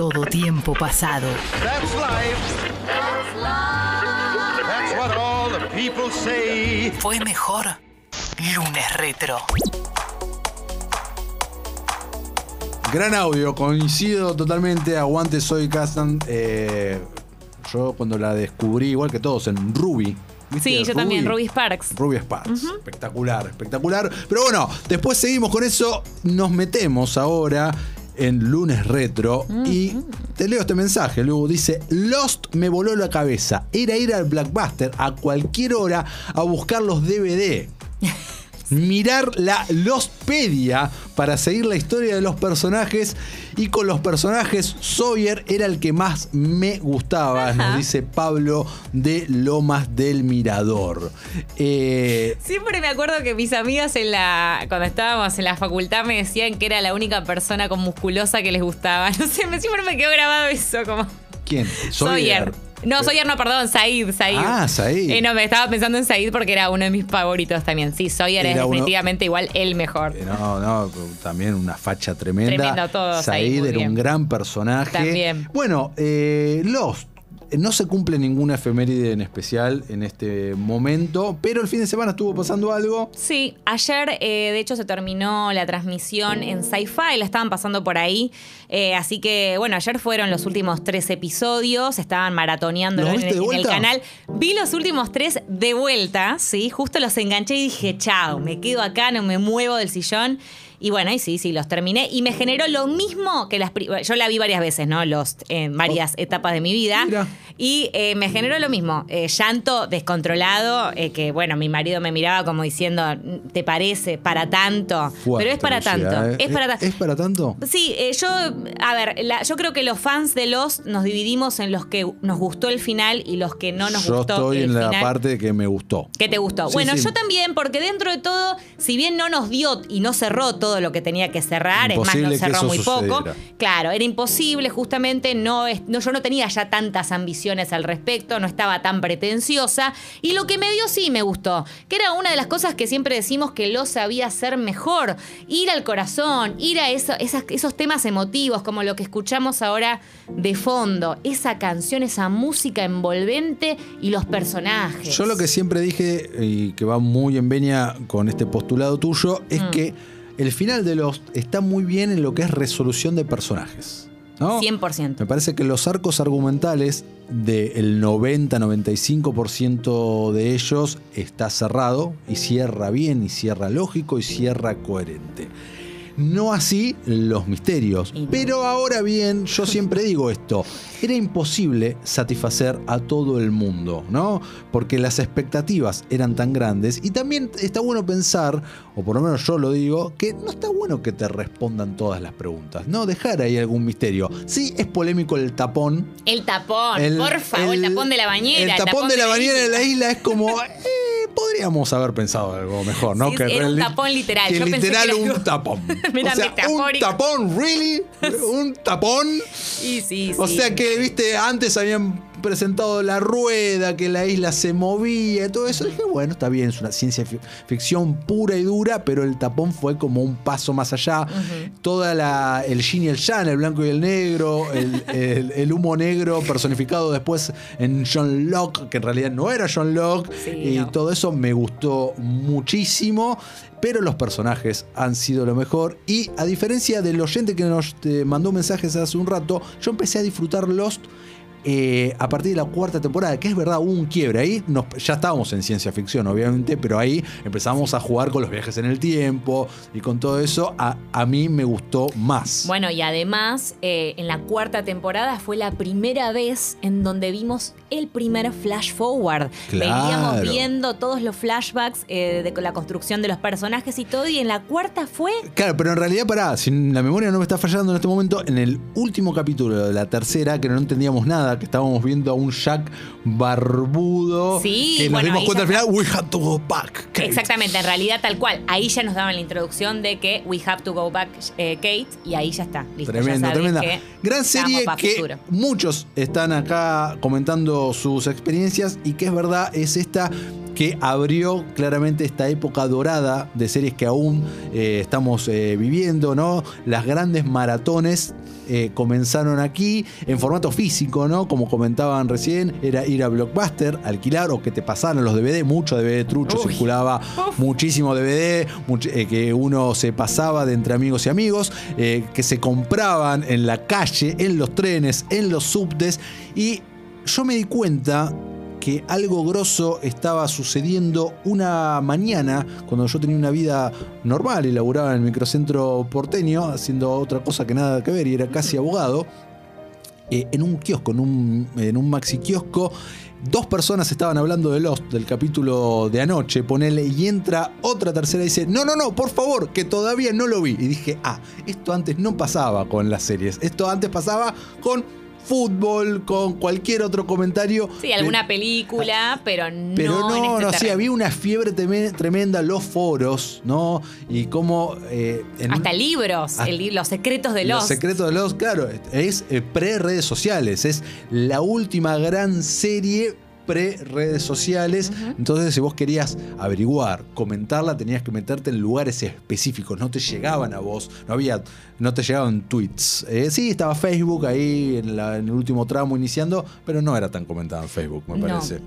todo tiempo pasado. That's life. That's what all the people say. Fue mejor lunes retro. Gran audio, coincido totalmente. Aguante, soy Castan. Eh, yo cuando la descubrí, igual que todos, en Ruby. Sí, yo también, Ruby Sparks. Ruby Sparks. Espectacular, espectacular. Pero bueno, después seguimos con eso. Nos metemos ahora en lunes retro y te leo este mensaje. Luego dice: Lost me voló la cabeza. Era ir al Blackbuster a cualquier hora a buscar los DVD. Mirar la Lostpedia para seguir la historia de los personajes y con los personajes Sawyer era el que más me gustaba, nos dice Pablo de Lomas del Mirador. Eh, Siempre me acuerdo que mis amigas en la cuando estábamos en la facultad me decían que era la única persona con musculosa que les gustaba. No sé, me- siempre me quedó grabado eso como ¿Quién? Sawyer. No, Sawyer no, perdón, Said, Said. Ah, Said. Eh, no, me estaba pensando en Said porque era uno de mis favoritos también. Sí, Sawyer es uno- definitivamente igual el mejor. Eh, No, no, también una facha tremenda. Tremendo todo, Said, Said era bien. un gran personaje. También. Bueno, eh, Lost. No se cumple ninguna efeméride en especial en este momento, pero el fin de semana estuvo pasando algo. Sí, ayer eh, de hecho se terminó la transmisión en Sci-Fi, la estaban pasando por ahí. Eh, así que, bueno, ayer fueron los últimos tres episodios, estaban maratoneando ¿Los en, el canal. Vi los últimos tres de vuelta, sí, justo los enganché y dije, chao, me quedo acá, no me muevo del sillón. Y bueno, y sí, sí, los terminé. Y me generó lo mismo que las... Yo la vi varias veces, ¿no? Los, en varias etapas de mi vida. Mira. Y eh, me generó lo mismo, eh, llanto descontrolado, eh, que bueno, mi marido me miraba como diciendo, ¿te parece para tanto? Fuerte, Pero es para tanto, ¿eh? es para tanto. ¿Es para tanto? Sí, eh, yo, a ver, la- yo creo que los fans de Lost nos dividimos en los que nos gustó el final y los que no nos Yo gustó estoy el en la final. parte que me gustó. ¿Qué te gustó? Sí, bueno, sí. yo también, porque dentro de todo, si bien no nos dio y no cerró todo lo que tenía que cerrar, es más, que cerró muy poco. Claro, era imposible, justamente, no, es- no, yo no tenía ya tantas ambiciones al respecto, no estaba tan pretenciosa. Y lo que me dio sí me gustó, que era una de las cosas que siempre decimos que lo sabía hacer mejor. Ir al corazón, ir a eso- esas- esos temas emotivos, como lo que escuchamos ahora de fondo, esa canción, esa música envolvente y los personajes. Yo lo que siempre dije, y que va muy en venia con este postulado tuyo, es Mm. que el final de Lost está muy bien en lo que es resolución de personajes. ¿no? 100%. Me parece que los arcos argumentales del 90-95% de ellos está cerrado y cierra bien y cierra lógico y cierra coherente. No así los misterios. Pero ahora bien, yo siempre digo esto, era imposible satisfacer a todo el mundo, ¿no? Porque las expectativas eran tan grandes y también está bueno pensar, o por lo menos yo lo digo, que no está bueno que te respondan todas las preguntas, ¿no? Dejar ahí algún misterio. Sí, es polémico el tapón, El tapón, por favor, el, tapón de la bañera. El tapón, de la bañera de la isla es como. podríamos haber pensado algo mejor, ¿no? Sí, era un tapón literal. Que Yo pensé literal que era un tapón. Mira, o sea, un tapón, ¿really? Un tapón. Sí, sí, O sea que, viste, antes habían presentado la rueda, que la isla se movía y todo eso. Dije, bueno, está bien, es una ciencia fi- ficción pura y dura, pero el tapón fue como un paso más allá. Toda la, el yin y el yang, el blanco y el negro, el, el- el humo negro personificado después en John Locke, que en realidad no era John Locke, Sí, y no. todo eso me gustó muchísimo. Pero los personajes han sido lo mejor. Y a diferencia del oyente que nos mandó mensajes hace un rato, yo empecé a disfrutar Lost eh, a partir de la cuarta temporada, que es verdad, hubo un quiebre. Ahí nos- ya estábamos en ciencia ficción, obviamente, pero ahí empezamos a jugar con los viajes en el tiempo y con todo eso. A, a mí me gustó más. Bueno, y además, eh, en la cuarta temporada fue la primera vez en donde vimos el primer flash forward. Claro. Veníamos viendo todos los flashbacks eh, de la construcción de los personajes y todo, y en la cuarta fue Claro, pero en realidad, pará, si la memoria no me está fallando en este momento, en el último capítulo de la tercera, que no entendíamos nada, que estábamos viendo a un Jack barbudo, Sí, que nos bueno, dimos cuenta al final, we had to go back. Kate". Exactamente, en realidad tal cual. Ahí ya nos daban la introducción de que we have to go back, eh, Kate, y ahí ya está. Listo, Tremendo, tremenda. Gran serie que futuro. muchos están acá comentando sus experiencias y que es verdad, es esta que abrió claramente esta época dorada de series que aún eh, estamos eh, viviendo, ¿no? Las grandes maratones eh, comenzaron aquí en formato físico, ¿no? Como comentaban recién, era ir a Blockbuster, alquilar o que te pasaran los DVD, mucho DVD trucho Uy. circulaba, muchísimo DVD, much- eh, que uno se pasaba de entre amigos y amigos, eh, que se compraban en la calle, en los trenes, en los subtes y yo me di cuenta que algo grosso estaba sucediendo una mañana cuando yo tenía una vida normal y laburaba en el microcentro porteño haciendo otra cosa que nada que ver y era casi abogado eh, en un kiosco, en un, en un maxi kiosco. Dos personas estaban hablando de Lost, del capítulo de anoche, ponele, y entra otra tercera y dice, no, no, no, por favor, que todavía no lo vi. Y dije, ah, esto antes no pasaba con las series, esto antes pasaba con fútbol, con cualquier otro comentario. Sí, alguna película, pero no. Pero no, en este no, sí, había una fiebre tremenda, los foros, ¿no? Y cómo... eh, en- Hasta libros, Hasta- el li- los secretos de los los. secretos de los, claro, es eh, pre-redes sociales, es la última gran serie pre-redes sociales. Entonces, si vos querías averiguar, comentarla, tenías que meterte en lugares específicos, no te llegaban a vos, no había, no te llegaban tweets. Eh, sí, estaba Facebook ahí en, la- en el último tramo iniciando, pero no era tan comentada en Facebook, me No. parece.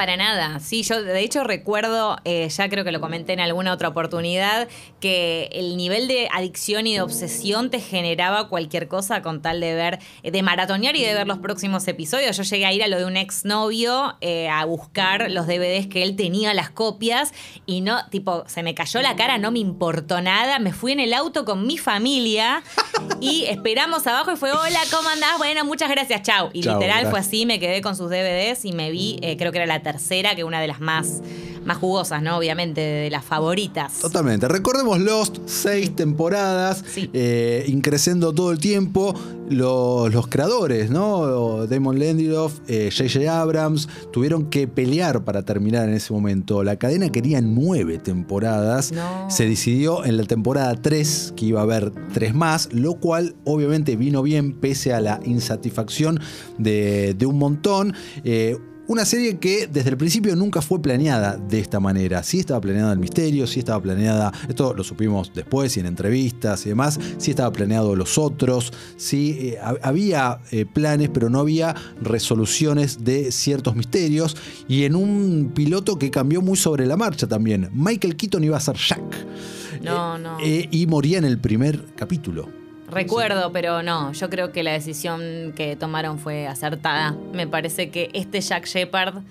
Para nada. Sí, yo de hecho recuerdo, eh, ya creo que lo comenté en alguna otra oportunidad, que el nivel de adicción y de obsesión te generaba cualquier cosa con tal de ver, eh, de maratonear y de ver los próximos episodios. Yo llegué a ir a lo de un exnovio eh, a buscar los DVDs que él tenía, las copias, y no, tipo, se me cayó la cara, no me importó nada. Me fui en el auto con mi familia y esperamos abajo y fue, hola, ¿cómo andás? Bueno, muchas gracias, chau. Y Chau, literal fue así, me quedé con sus DVDs y me vi, eh, creo que era la tercera, que una de las más, más jugosas, ¿no? Obviamente, de las favoritas. Totalmente. Recordemos Lost, seis temporadas, Sí. eh, increciendo todo el tiempo. Los, los creadores, ¿no? Damon Lindelof, eh, J.J. Abrams, tuvieron que pelear para terminar en ese momento. La cadena quería nueve temporadas. No. Se decidió en la temporada 3 que iba a haber tres más, lo cual obviamente vino bien pese a la insatisfacción de, de un montón. Eh, una serie que desde el principio nunca fue planeada de esta manera. Sí estaba planeada el misterio, sí estaba planeada, esto lo supimos después y en entrevistas y demás, sí estaba planeado los otros, sí eh, ha- había eh, planes, pero no había resoluciones de ciertos misterios. Y en un piloto que cambió muy sobre la marcha también. Michael Keaton iba a ser Jack. No, no. Eh, y moría en el primer capítulo. Recuerdo, pero no, yo creo que la decisión que tomaron fue acertada. Me parece que este Jack Shepard,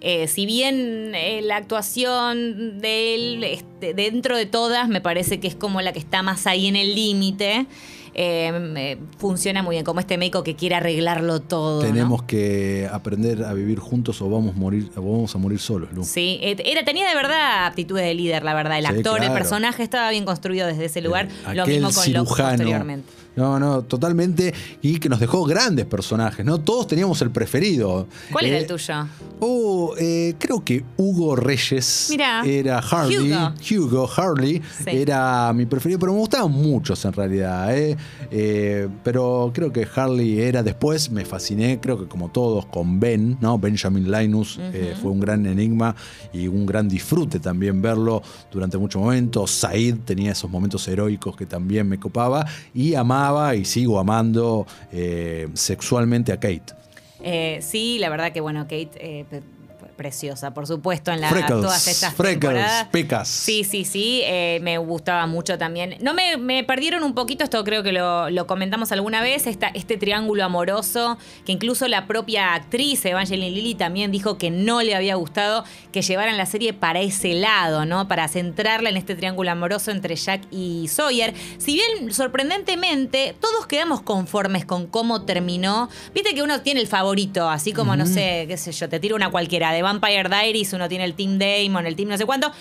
eh, si bien eh, la actuación de él, este, dentro de todas, me parece que es como la que está más ahí en el límite, eh, eh, funciona muy bien, como este médico que quiere arreglarlo todo. ¿no? Tenemos que aprender a vivir juntos o vamos a morir, o vamos a morir solos, Lu. Sí, era, tenía de verdad aptitudes de líder, la verdad. El Sí, actor, el personaje estaba bien construido desde ese lugar. Eh, Lo mismo con Locke cirujano. posteriormente. No, no, totalmente. Y que nos dejó grandes personajes, ¿no? Todos teníamos el preferido. ¿Cuál era Eh, el tuyo? Oh, eh, creo que Hugo Reyes Mirá. era Harley. Hugo. Hugo, Harley Sí. era mi preferido, pero me gustaban muchos en realidad. ¿eh? Eh, pero creo que Harley era después, me fasciné, creo que como todos, con Ben, ¿no? Benjamin Linus eh, fue un gran enigma y un gran disfrute también verlo durante muchos momentos. Said tenía esos momentos heroicos que también me copaba y amaba y sigo amando eh, sexualmente a Kate. Eh, sí, la verdad que bueno, Kate, eh, preciosa, por supuesto, en la, Freckles, todas estas freckles, temporadas. pecas. Sí, sí, sí, eh, me gustaba mucho también. No me, me perdieron un poquito, esto creo que lo, lo comentamos alguna vez, esta, este triángulo amoroso, que incluso la propia actriz Evangeline Lilly también dijo que no le había gustado que llevaran la serie para ese lado, ¿no? Para centrarla en este triángulo amoroso entre Jack y Sawyer. Si bien sorprendentemente todos quedamos conformes con cómo terminó, viste que uno tiene el favorito, así como, no sé, qué sé yo, te tiro una cualquiera, de Vampire Diaries, uno tiene el Team Damon, el Team no sé cuánto. Acá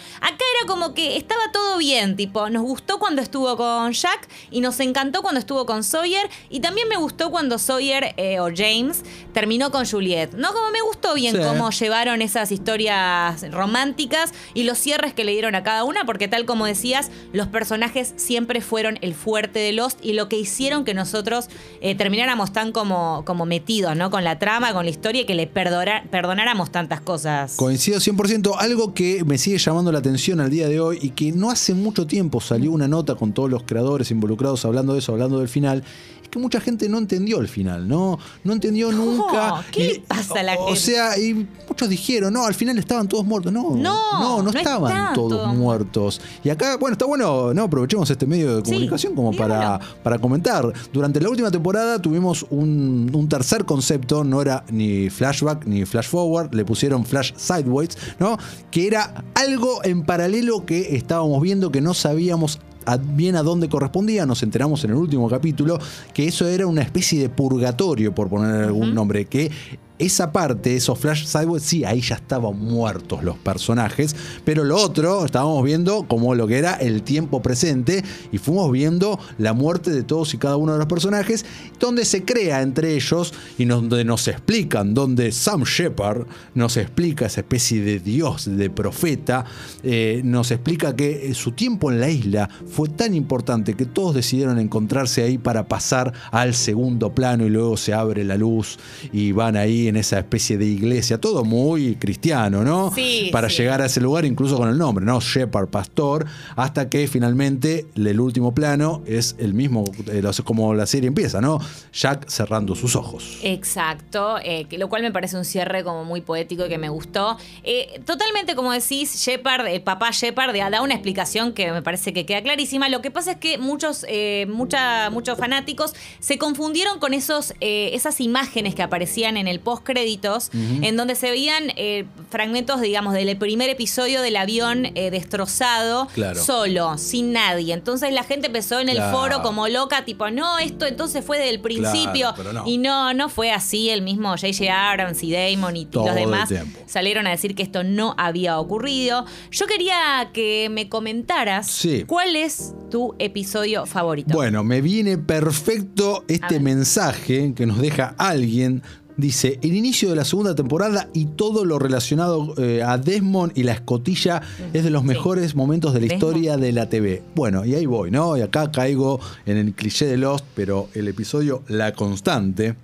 era como que estaba todo bien, tipo, nos gustó cuando estuvo con Jack y nos encantó cuando estuvo con Sawyer y también me gustó cuando Sawyer eh, o James terminó con Juliet. No, como me gustó bien Sí. cómo llevaron esas historias románticas y los cierres que le dieron a cada una, porque tal como decías, los personajes siempre fueron el fuerte de Lost y lo que hicieron que nosotros eh, termináramos tan como, como metidos, ¿no? Con la trama, con la historia y que le perdonáramos tantas cosas. Coincido 100%. Algo que me sigue llamando la atención al día de hoy y que no hace mucho tiempo salió una nota con todos los creadores involucrados hablando de eso, hablando del final, que mucha gente no entendió el final, ¿no? No entendió nunca. ¿Qué le pasa a la o, gente? O sea, y muchos dijeron, no, al final estaban todos muertos. No, No, no, no estaban todos todos muertos. Y acá, bueno, está bueno, no, aprovechemos este medio de Sí, comunicación como para, para comentar. Durante la última temporada tuvimos un, un tercer concepto, no era ni flashback ni flash forward, le pusieron flash sideways, ¿no? Que era algo en paralelo que estábamos viendo que no sabíamos a- bien a dónde correspondía, nos enteramos en el último capítulo que eso era una especie de purgatorio, por poner algún nombre, que esa parte, esos flash sideways, sí, ahí ya estaban muertos los personajes, pero lo otro estábamos viendo como lo que era el tiempo presente y fuimos viendo la muerte de todos y cada uno de los personajes, donde se crea entre ellos y donde nos explican, donde Sam Shepard nos explica esa especie de dios, de profeta, eh, nos explica que eh, su tiempo en la isla fue tan importante que todos decidieron encontrarse ahí para pasar al segundo plano y luego se abre la luz y van ahí en esa especie de iglesia, todo muy cristiano, ¿no? Sí, para sí. llegar a ese lugar incluso con el nombre, ¿no? Shepard, pastor, hasta que finalmente el último plano es el mismo, eh, lo- como la serie empieza, ¿no? Jack cerrando sus ojos. Exacto, eh, lo cual me parece un cierre como muy poético y que me gustó. Eh, totalmente, como decís, Shepard, el papá Shepard, da una explicación que me parece que queda clarísima. Lo que pasa es que muchos, eh, mucha- muchos fanáticos se confundieron con esos, eh, esas imágenes que aparecían en el post créditos, en donde se veían eh, fragmentos, digamos, del primer episodio del avión eh, destrozado, Claro. solo, sin nadie. Entonces la gente empezó en el Claro. foro como loca, tipo, no, esto entonces fue del principio. no. Y no, no fue así. El mismo J.J. Abrams y Damon y, Todo los demás salieron a decir que esto no había ocurrido. Yo quería que me comentaras Sí. cuál es tu episodio favorito. Bueno, me viene perfecto este mensaje que nos deja alguien. Dice, el inicio de la segunda temporada y todo lo relacionado eh, a Desmond y la escotilla es de los Sí. mejores momentos de la Desmond. historia de la TV. Bueno, y ahí voy, ¿no? Y acá caigo en el cliché de Lost, pero el episodio La Constante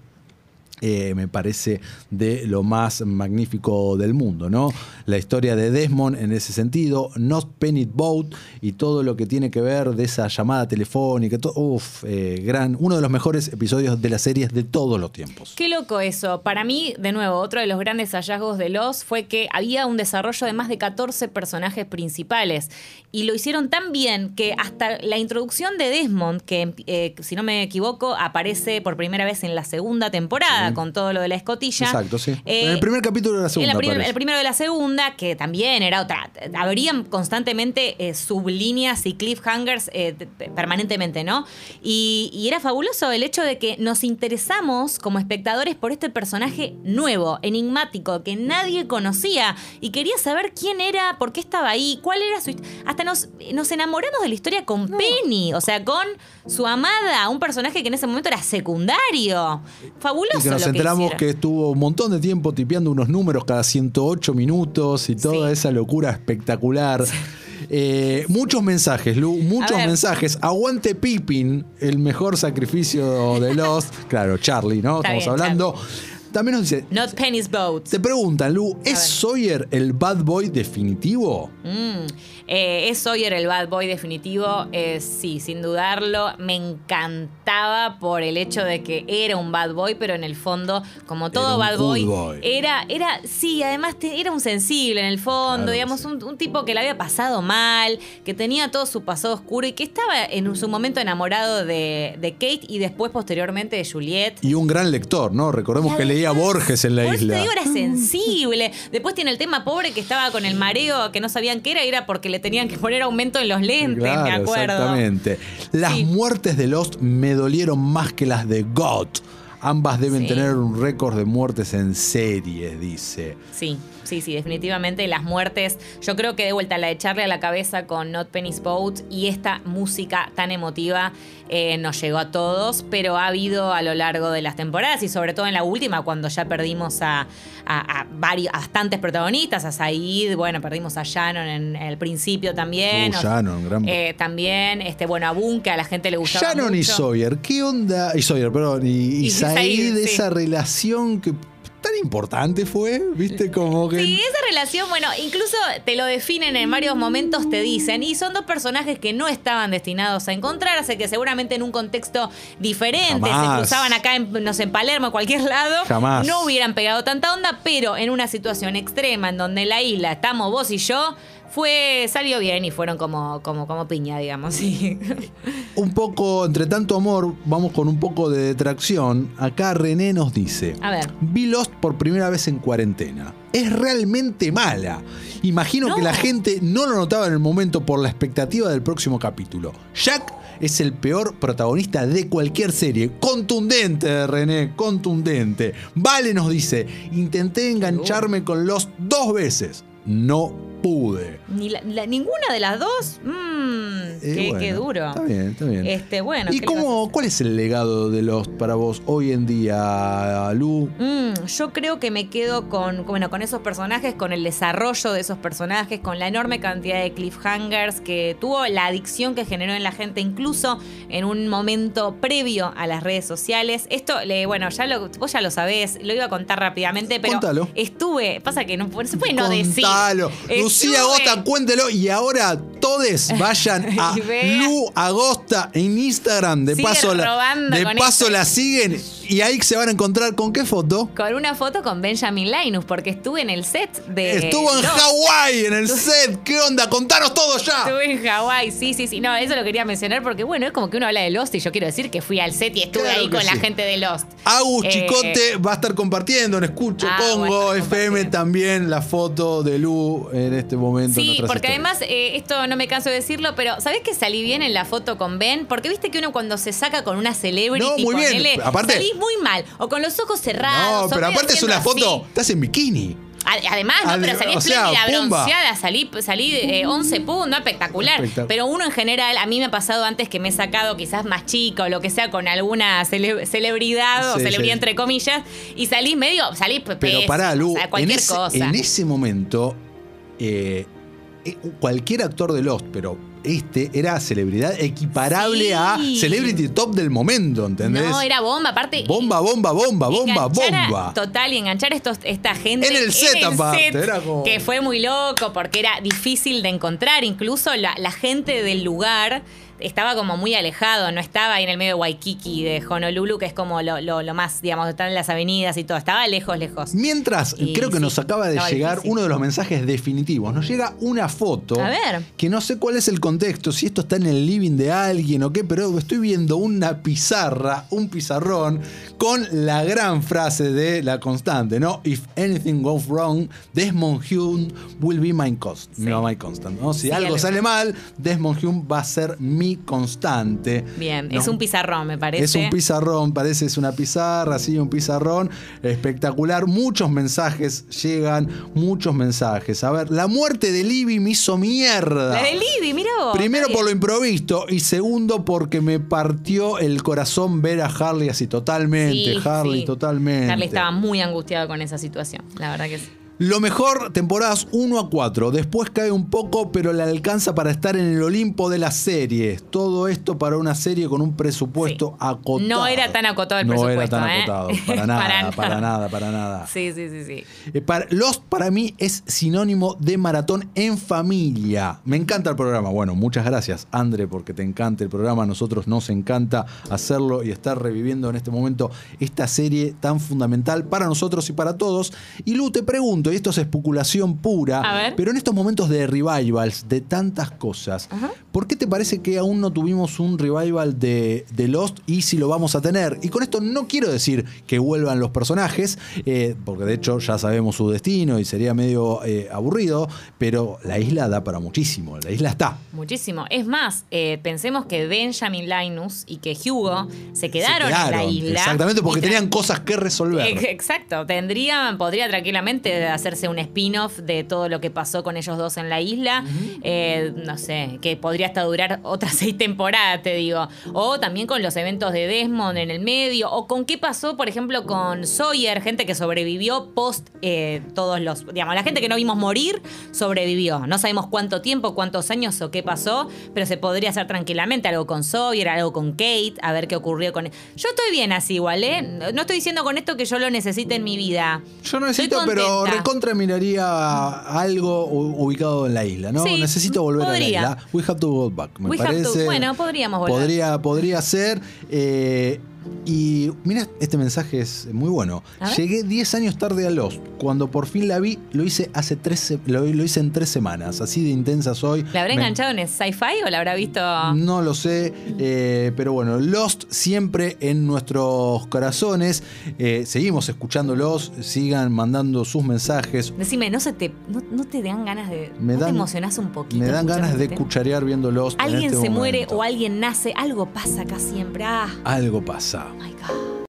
eh, me parece de lo más magnífico del mundo, ¿no? La historia de Desmond en ese sentido, Not Penny Boat y todo lo que tiene que ver de esa llamada telefónica, to- uf, eh, gran, uno de los mejores episodios de las series de todos los tiempos. Qué loco eso. Para mí, de nuevo, otro de los grandes hallazgos de Los fue que había un desarrollo de más de 14 personajes principales. Y lo hicieron tan bien que hasta la introducción de Desmond, que eh, si no me equivoco, aparece por primera vez en la segunda temporada con todo lo de la escotilla. Exacto, sí. Eh, en el primer capítulo de la en segunda. la prim- aparece. el primero de la segunda, que también era otra. Habrían constantemente eh, sublíneas y cliffhangers eh, permanentemente, ¿no? Y, y era fabuloso el hecho de que nos interesamos como espectadores por este personaje nuevo, enigmático, que nadie conocía y quería saber quién era, por qué estaba ahí, cuál era su. hist- Hasta nos, nos enamoramos de la historia con Penny, o sea, con su amada, un personaje que en ese momento era secundario. Fabuloso. Nos que enteramos que estuvo un montón de tiempo tipeando unos números cada 108 minutos y toda Sí. esa locura espectacular. Eh, muchos mensajes, Lu, muchos mensajes. Aguante Pippin, el mejor sacrificio de Lost. Claro, Charlie, ¿no? Está Estamos bien, hablando. También nos dice. Not Penny's Boat. Te preguntan, Lu, ¿es ver. Sawyer el bad boy definitivo? Mm, eh, es Sawyer el bad boy definitivo, eh, sí, sin dudarlo. Me encantaba por el hecho de que era un bad boy, pero en el fondo, como todo bad boy, boy. era, era, sí, además te- era un sensible en el fondo, Claro, digamos, sí. un, un tipo que le había pasado mal, que tenía todo su pasado oscuro y que estaba en su momento enamorado de, de Kate y después posteriormente de Juliet. Y un gran lector, ¿no? Recordemos que leía Borges en la Por isla. te digo, era sensible. Después tiene el tema pobre que estaba con el mareo, que no sabían qué era, y era porque le tenían que poner aumento en los lentes, me Claro, acuerdo. Exactamente. Las Sí. muertes de Lost me dolieron más que las de God. Ambas deben Sí. tener un récord de muertes en series, dice. Sí, sí, sí, definitivamente las muertes. Yo creo que de vuelta la de echarle a la cabeza con Not Penny's Boat y esta música tan emotiva eh, nos llegó a todos, pero ha habido a lo largo de las temporadas y sobre todo en la última, cuando ya perdimos a, a- a varios, a bastantes protagonistas, a Said, bueno, perdimos a Shannon en, el principio también. Uh, o- Shannon, gran- eh, también, este, bueno, a Boone, que a la gente le gustaba Shannon y mucho. Sawyer, ¿qué onda? Y Sawyer, perdón, y, y Y Said, Said, sí. esa relación que importante fue, ¿viste? Como que. Sí, esa relación, bueno, incluso te lo definen en varios momentos, te dicen, y son dos personajes que no estaban destinados a encontrarse, que seguramente en un contexto diferente, se cruzaban acá, en, no sé, en Palermo, en cualquier lado, Jamás. no hubieran pegado tanta onda, pero en una situación extrema en donde en la isla estamos vos y yo, fue, salió bien y fueron como, como, como piña, digamos, sí. Un poco, entre tanto amor, vamos con un poco de detracción. Acá René nos dice: A ver. Vi Lost por primera vez en cuarentena. Es realmente mala. Imagino No. que la gente no lo notaba en el momento por la expectativa del próximo capítulo. Jack es el peor protagonista de cualquier serie. Contundente, René, contundente. Vale nos dice: Intenté engancharme con Lost dos veces. No pude. Ni la- la- ninguna de las dos, mmm, Eh, qué, bueno, qué duro. Está bien, está bien. Este, bueno. ¿Y ¿qué le vas a cómo, cuál es el legado de Lost para vos hoy en día, Lu? Mm, yo creo que me quedo con, bueno, con esos personajes, con el desarrollo de esos personajes, con la enorme cantidad de cliffhangers que tuvo, la adicción que generó en la gente, incluso en un momento previo a las redes sociales. Esto, bueno, ya lo, vos ya lo sabés, lo iba a contar rápidamente, pero Contalo. estuve, pasa que no, se puede no decir. Contalo. Lucía Agosta, cuéntelo. Y ahora todos vayan a. Lu Agosta en Instagram. De paso, la, de paso esto. la siguen. Y ahí se van a encontrar con qué foto. Con una foto con Benjamin Linus, porque estuve en el set de. Estuvo en. Hawái, en el set. ¿Qué onda? Contanos todo ya. Estuve en Hawái, sí, sí, sí. No, eso lo quería mencionar porque, bueno, es como que uno habla de Lost y yo quiero decir que fui al set y estuve Claro ahí con la gente de Lost. Agus Eh, Chicote va a estar compartiendo en Escucho Ah, Congo FM también la foto de Lu en este momento. en Sí, porque historias. además, eh, esto no me canso de decirlo, pero ¿sabés que salí bien en la foto con Ben? Porque viste que uno cuando se saca con una celebrity, No, muy bien. Aparte- salís muy mal. O con los ojos cerrados. No, pero aparte es una foto. así. Estás en bikini. Ad- Además, no, pero salí o sea, bronceada, salí, salí eh, 11 puntos, no, espectacular. Espectac- Pero uno en general, a mí me ha pasado antes que me he sacado quizás más chica o lo que sea con alguna cele- celebridad o celebridad sí. entre comillas y salís medio, salís pe- Pero pará, Lu, o sea, en cualquier ese, cosa. en ese momento, eh, eh, cualquier actor de Lost, pero este era celebridad equiparable Sí. a celebrity top del momento, ¿entendés? No, era bomba, aparte. Bomba, bomba, bomba, bomba, bomba. Total, y enganchar estos, esta gente. En el set, aparte, set, era como- Que fue muy loco porque era difícil de encontrar. Incluso la, la gente del lugar estaba como muy alejado, no estaba ahí en el medio de Waikiki, de Honolulu, que es como lo, lo- lo más, digamos, están en las avenidas y todo. Estaba lejos, lejos. Mientras, Y creo que sí, nos acaba de llegar difícil. uno de los mensajes definitivos. Nos llega una foto. A ver. Que no sé cuál es el contexto, si esto está en el living de alguien o qué, pero estoy viendo una pizarra, un pizarrón, con la gran frase de la constante, ¿no? If anything goes wrong, Desmond Hume will be my, cost, Sí. my constant. ¿no? Si Sí, algo algo. sale mal, Desmond Hume va a ser mi constante. Bien, ¿no? es un pizarrón, me parece. Es un pizarrón, parece es una pizarra, sí, un pizarrón espectacular. Muchos mensajes llegan, muchos mensajes. A ver, la muerte de Libby me hizo mierda. La de Libby, mira vos. Primero por lo improvisto y segundo porque me partió el corazón ver a Harley así totalmente. Sí, Harley sí. totalmente. Harley estaba muy angustiado con esa situación, la verdad que sí. Lo mejor, temporadas 1 a 4. Después cae un poco, pero le alcanza para estar en el Olimpo de las series. Todo esto para una serie con un presupuesto Sí. acotado. No era tan acotado el no presupuesto. era tan ¿eh? acotado. Para nada, Para para, nada. para nada. Sí, sí, sí, sí. Eh, para- Lost para mí es sinónimo de maratón en familia. Me encanta el programa. Bueno, muchas gracias, Andre, porque te encanta el programa. A nosotros nos encanta hacerlo y estar reviviendo en este momento esta serie tan fundamental para nosotros y para todos. Y Lu, te pregunto, y esto es especulación pura, pero en estos momentos de revivals, de tantas cosas, ¿por qué te parece que aún no tuvimos un revival de, de Lost y si lo vamos a tener? Y con esto no quiero decir que vuelvan los personajes, eh, porque de hecho ya sabemos su destino y sería medio eh, aburrido, pero la isla da para muchísimo, la isla está. Muchísimo. Es más, eh, pensemos que Benjamin Linus y que Hugo se quedaron, Se en la isla. Exactamente, porque tenían cosas que resolver. Ex- Exacto, tendrían, podría tranquilamente hacerse un spin-off de todo lo que pasó con ellos dos en la isla. Eh, no sé, que podría hasta durar otras seis temporadas, te digo. O también con los eventos de Desmond en el medio. O con qué pasó, por ejemplo, con Sawyer, gente que sobrevivió post eh, todos los. Digamos, la gente que no vimos morir sobrevivió. No sabemos cuánto tiempo, cuántos años o qué pasó, pero se podría hacer tranquilamente algo con Sawyer, algo con Kate, a ver qué ocurrió con. Yo estoy bien así igual, ¿eh? No estoy diciendo con esto que yo lo necesite en mi vida. Yo no necesito, pero. Recontra miraría algo ubicado en la isla, ¿no? Sí, necesito volver a la isla. We have to go back, me We have to- parece. bueno, podríamos volver. Podría, podría ser. eh, y mira, este mensaje es muy bueno. Llegué 10 años tarde a Lost. Cuando por fin la vi, lo hice hace tres, lo, lo hice en tres semanas. Así de intensa soy. ¿La habrá Me- enganchado en sci-fi o la habrá visto.? No lo sé, eh, pero bueno, Lost siempre en nuestros corazones. Eh, seguimos escuchándolos, sigan mandando sus mensajes. Decime, ¿no, se te, no, no te dan ganas de. Me ¿no dan- te emocionás un poquito? Me dan ganas de cucharear viendo Lost. en Alguien este se muere o alguien nace, algo pasa acá siempre. Ah, Algo pasa. My God.